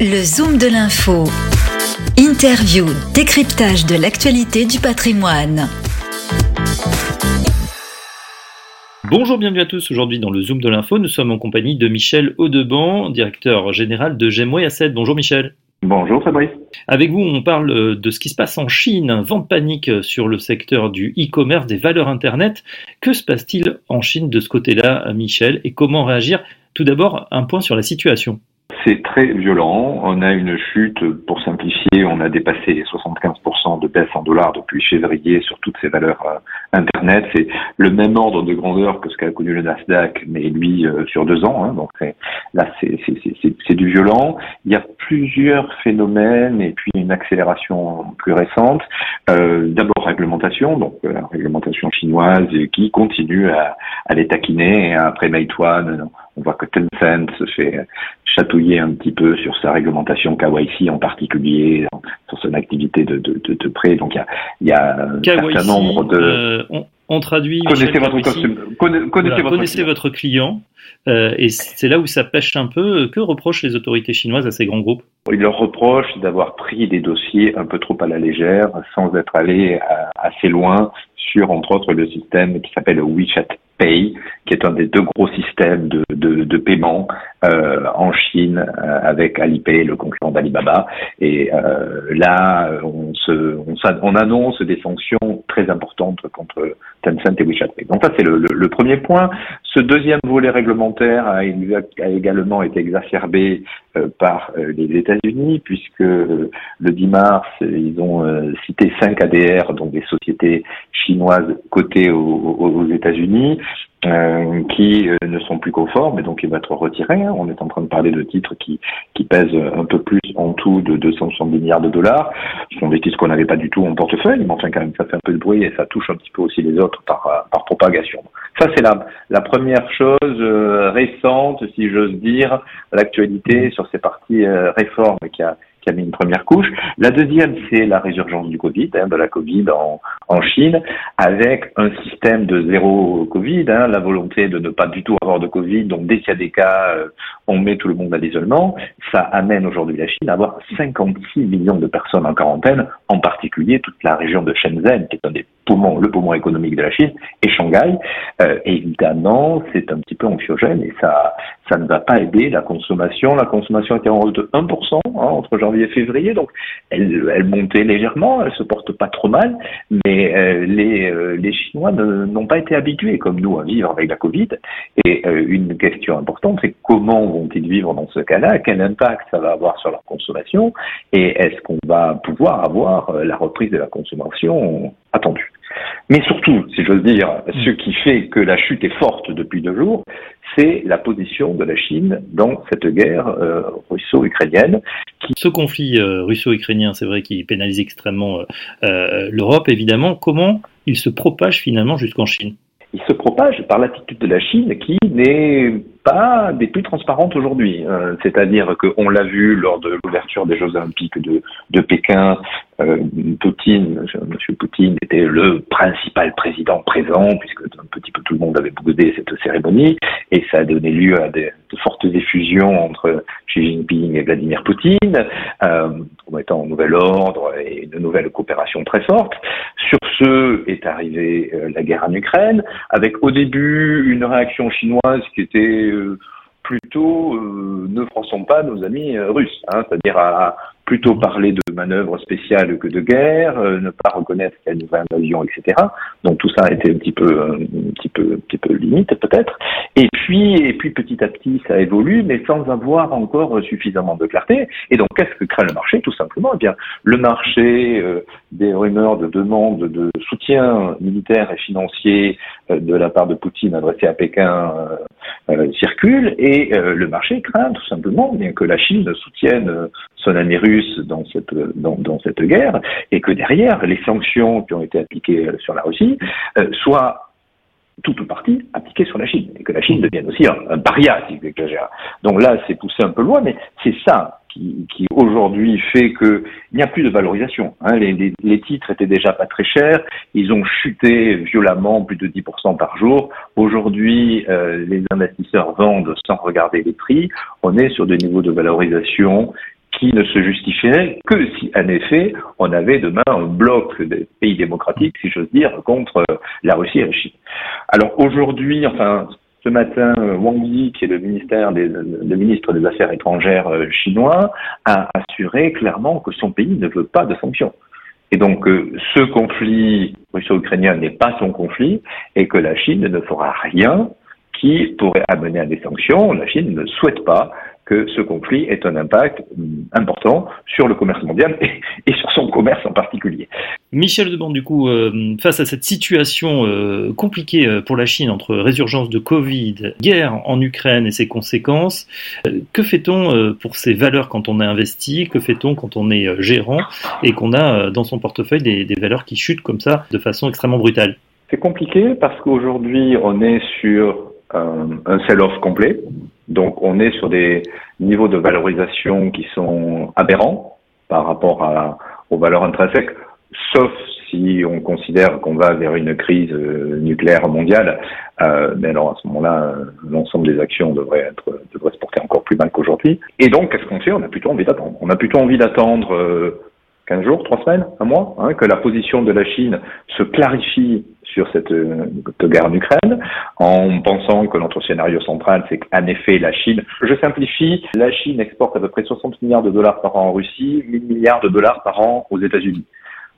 Le Zoom de l'info. Interview, décryptage de l'actualité du patrimoine. Bonjour, bienvenue à tous. Aujourd'hui dans le Zoom de l'info, nous sommes en compagnie de Michel Audeban, directeur général de Gemway Asset. Bonjour Michel. Bonjour Fabrice. Avec vous, on parle de ce qui se passe en Chine, vente panique sur le secteur du e-commerce, des valeurs Internet. Que se passe-t-il en Chine de ce côté-là, Michel, et comment réagir? Tout d'abord, un point sur la situation c'est très violent. On a une chute, pour simplifier, on a dépassé les 75% de baisse en dollars depuis février sur toutes ces valeurs euh, Internet. C'est le même ordre de grandeur que ce qu'a connu le Nasdaq, mais lui euh, sur deux ans. Hein. Donc là, c'est du violent. Il y a plusieurs phénomènes et puis une accélération plus récente. Euh, D'abord réglementation, donc la réglementation chinoise qui continue à, les taquiner. Après Meituan, on voit que Tencent se fait chatouiller un petit peu sur sa réglementation KYC en particulier, sur son activité de, de, de, prêt. Donc il y a, il y a un certain nombre de... Euh, on, traduit... Connaissez votre, connaissez, votre, client. Euh, et c'est là où ça pêche un peu. Que reprochent les autorités chinoises à ces grands groupes? Ils leur reprochent d'avoir pris des dossiers un peu trop à la légère, sans être allés assez loin sur, entre autres, le système qui s'appelle WeChat Pay, qui est un des deux gros systèmes de, de, paiement euh, en Chine euh, avec Alipay, le concurrent d'Alibaba. Et euh, là, on, se, on, on, annonce des sanctions très importantes contre Tencent et WeChat Pay. Donc ça, c'est le, premier point. Ce deuxième volet réglementaire a, a également été exacerbé par les États-Unis, puisque le 10 mars, ils ont cité 5 ADR, donc des sociétés chinoises cotées aux, aux États-Unis, euh, qui euh, ne sont plus conformes et donc ils vont être retirés. Hein. On est en train de parler de titres qui, qui pèsent un peu plus en tout de 270 milliards de dollars. Ce sont des titres qu'on n'avait pas du tout en portefeuille, mais enfin quand même ça fait un peu de bruit et ça touche un petit peu aussi les autres par, euh, par propagation. Ça c'est la, la première chose récente, si j'ose dire, l'actualité sur ces parties réformes qui a qui a mis une première couche. La deuxième, c'est la résurgence du Covid, hein, de la Covid en, en, Chine, avec un système de zéro Covid, hein, la volonté de ne pas du tout avoir de Covid. Donc dès qu'il y a des cas, euh, on met tout le monde à l'isolement. Ça amène aujourd'hui la Chine à avoir 56 millions de personnes en quarantaine, en particulier toute la région de Shenzhen, qui est un des poumons, le poumon économique de la Chine, et Shanghai. Euh, évidemment, c'est un petit peu anxiogène et ça, ça ne va pas aider la consommation. La consommation était en hausse de 1% hein, entre janvier et février, donc elle, elle montait légèrement, elle se porte pas trop mal, mais euh, les, euh, les Chinois n'ont pas été habitués comme nous à vivre avec la Covid. Et euh, une question importante, c'est comment vont-ils vivre dans ce cas-là? Quel impact ça va avoir sur leur consommation? Et est-ce qu'on va pouvoir avoir la reprise de la consommation attendue? Mais surtout, si j'ose dire, ce qui fait que la chute est forte depuis deux jours, c'est la position de la Chine dans cette guerre euh, russo-ukrainienne. Ce conflit euh, russo-ukrainien, c'est vrai qu'il pénalise extrêmement euh, l'Europe, évidemment. Comment il se propage finalement jusqu'en Chine? Il se propage par l'attitude de la Chine qui n'est pas des plus transparentes aujourd'hui. Euh, c'est-à-dire qu'on l'a vu lors de l'ouverture des Jeux Olympiques de, Pékin, euh, Poutine, M. Poutine était le principal président présent, puisque un petit peu tout le monde avait boudé cette cérémonie, et ça a donné lieu à des, de fortes effusions entre Xi Jinping et Vladimir Poutine, euh, promettant un nouvel ordre et de nouvelles coopérations très fortes. Sur ce est arrivée euh, la guerre en Ukraine, avec au début une réaction chinoise qui était euh, plutôt euh, ne fronçons pas nos amis russes, hein, c'est-à-dire à, plutôt parler de manœuvres spéciales que de guerre, euh, ne pas reconnaître qu'il y a une vraie invasion, etc. Donc tout ça a été un petit peu, un petit peu, un petit peu limite peut-être. Et puis, et puis petit à petit, ça évolue, mais sans avoir encore suffisamment de clarté. Et donc, qu'est-ce que crée le marché Tout simplement, eh bien, le marché des rumeurs de demande de soutien militaire et financier de la part de Poutine adressé à Pékin circule et et euh, le marché craint tout simplement bien que la Chine soutienne euh, son ami russe dans cette, dans, cette guerre et que derrière, les sanctions qui ont été appliquées euh, sur la Russie soient tout ou partie appliquées sur la Chine et que la Chine devienne aussi un, un paria, si. Donc là, c'est poussé un peu loin, mais c'est ça qui, qui aujourd'hui fait qu'il n'y a plus de valorisation. Hein. Les, les, les, titres étaient déjà pas très chers, ils ont chuté violemment, plus de 10% par jour. Aujourd'hui, euh, les investisseurs vendent sans regarder les prix. On est sur des niveaux de valorisation qui ne se justifierait que si, en effet, on avait demain un bloc des pays démocratiques, si j'ose dire, contre la Russie et la Chine. Alors aujourd'hui, enfin, ce matin, Wang Yi, qui est le, ministère le ministre des Affaires étrangères euh, chinois, a assuré clairement que son pays ne veut pas de sanctions. Et donc, euh, ce conflit russo-ukrainien n'est pas son conflit et que la Chine ne fera rien qui pourrait amener à des sanctions. La Chine ne souhaite pas que ce conflit ait un impact hum, important sur le commerce mondial et, sur son commerce en particulier. Michel Deban, du coup, euh, face à cette situation euh, compliquée euh, pour la Chine entre résurgence de Covid, guerre en Ukraine et ses conséquences, que fait-on pour ces valeurs quand on est investi Que fait-on quand on est gérant et qu'on a dans son portefeuille des, des valeurs qui chutent comme ça de façon extrêmement brutale? C'est compliqué parce qu'aujourd'hui, on est sur un, sell-off complet. Donc on est sur des niveaux de valorisation qui sont aberrants par rapport aux valeurs intrinsèques, sauf si on considère qu'on va vers une crise euh, nucléaire mondiale. Euh, mais alors à ce moment-là, euh, l'ensemble des actions devrait être se porter encore plus mal qu'aujourd'hui. Et donc qu'est-ce qu'on fait? On a plutôt envie d'attendre. On a plutôt envie d'attendre. Euh, 15 jours, 3 semaines, un mois, hein, que la position de la Chine se clarifie sur cette, euh, guerre en Ukraine, en pensant que notre scénario central, c'est qu'en effet, la Chine, je simplifie, la Chine exporte à peu près 60 milliards de dollars par an en Russie, 1000 milliards de dollars par an aux États-Unis.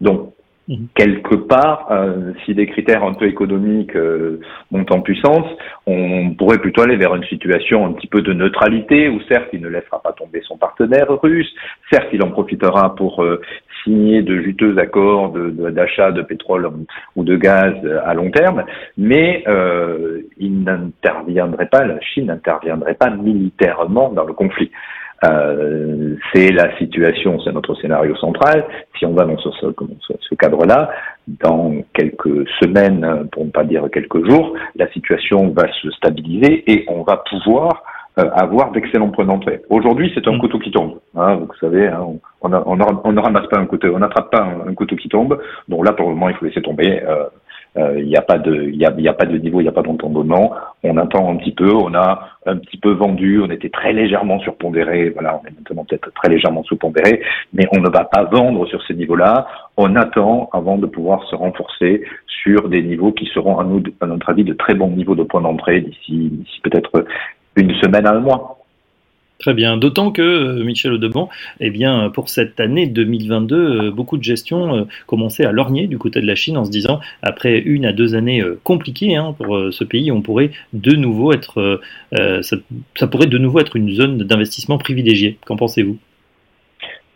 Donc, Mhm. Quelque part, euh, si des critères un peu économiques euh, montent en puissance, on pourrait plutôt aller vers une situation un petit peu de neutralité, où certes il ne laissera pas tomber son partenaire russe, certes il en profitera pour euh, signer de juteux accords d'achat de, pétrole ou de gaz à long terme, mais il n'interviendrait pas, la Chine n'interviendrait pas militairement dans le conflit. Euh, c'est la situation, c'est notre scénario central. Si on va dans ce, cadre-là, dans quelques semaines, pour ne pas dire quelques jours, la situation va se stabiliser et on va pouvoir euh, avoir d'excellents points d'entrée. Aujourd'hui, c'est un mm. couteau qui tombe. Hein, vous savez, hein, on, on, ne ramasse pas un couteau, on n'attrape pas un, couteau qui tombe. Donc là, pour le moment, il faut laisser tomber. Euh, euh, il n'y a pas de, il y a, y a, pas de niveau, il n'y a pas d'entendement. On attend un petit peu, on a un petit peu vendu, on était très légèrement surpondéré. Voilà, on est maintenant peut-être très légèrement sous-pondéré, mais on ne va pas vendre sur ces niveaux-là. On attend avant de pouvoir se renforcer sur des niveaux qui seront à, nous, à notre avis de très bons niveaux de points d'entrée d'ici, d'ici peut-être une semaine à un mois. Très bien. D'autant que, euh, Michel Audebon, eh bien, pour cette année 2022, euh, beaucoup de gestions euh, commençaient à lorgner du côté de la Chine en se disant, après une à deux années compliquées hein, pour ce pays, on pourrait de nouveau être, ça pourrait de nouveau être une zone d'investissement privilégiée. Qu'en pensez-vous?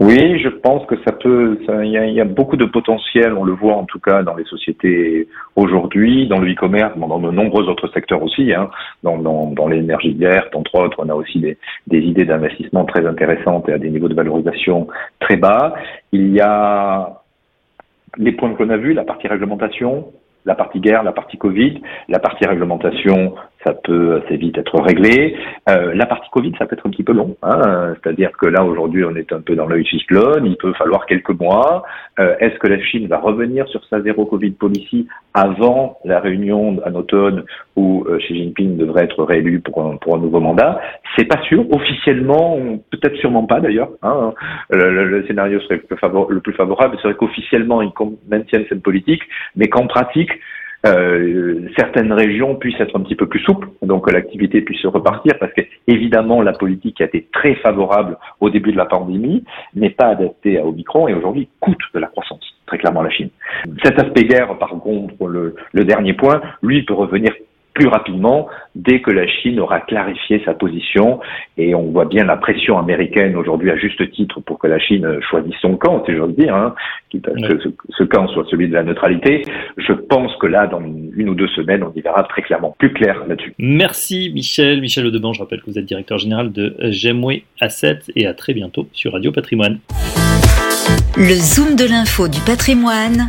Oui, je pense que ça peut. Il y, a beaucoup de potentiel, on le voit en tout cas dans les sociétés aujourd'hui, dans le e-commerce, dans de nombreux autres secteurs aussi, hein, dans, dans, dans l'énergie verte, entre autres. On a aussi des, des idées d'investissement très intéressantes et à des niveaux de valorisation très bas. Il y a les points qu'on a vus, la partie réglementation, la partie guerre, la partie Covid, la partie réglementation, ça peut assez vite être réglé. Euh, la partie Covid, ça peut être un petit peu long. Hein C'est-à-dire que là, aujourd'hui, on est un peu dans l'œil cyclone. Il peut falloir quelques mois. Euh, Est-ce que la Chine va revenir sur sa zéro Covid policy avant la réunion en automne où euh, Xi Jinping devrait être réélu pour un, pour un nouveau mandat? C'est pas sûr. Officiellement, peut-être sûrement pas d'ailleurs. Hein le, le, scénario serait le plus, le plus favorable serait qu'officiellement, ils maintiennent cette politique, mais qu'en pratique, euh, certaines régions puissent être un petit peu plus souples, donc l'activité puisse se repartir, parce que évidemment la politique a été très favorable au début de la pandémie, n'est pas adaptée à Omicron et aujourd'hui coûte de la croissance, très clairement la Chine. Cet aspect guerre, par contre, le, le dernier point, lui peut revenir plus rapidement dès que la Chine aura clarifié sa position. Et on voit bien la pression américaine aujourd'hui à juste titre pour que la Chine choisisse son camp, si j'ose dire, hein, que ce, camp soit celui de la neutralité. Je pense que là, dans une ou deux semaines, on y verra très clairement plus clair là-dessus. Merci Michel. Michel Audeban, je rappelle que vous êtes directeur général de Gemway Asset et à très bientôt sur Radio Patrimoine. Le Zoom de l'info du patrimoine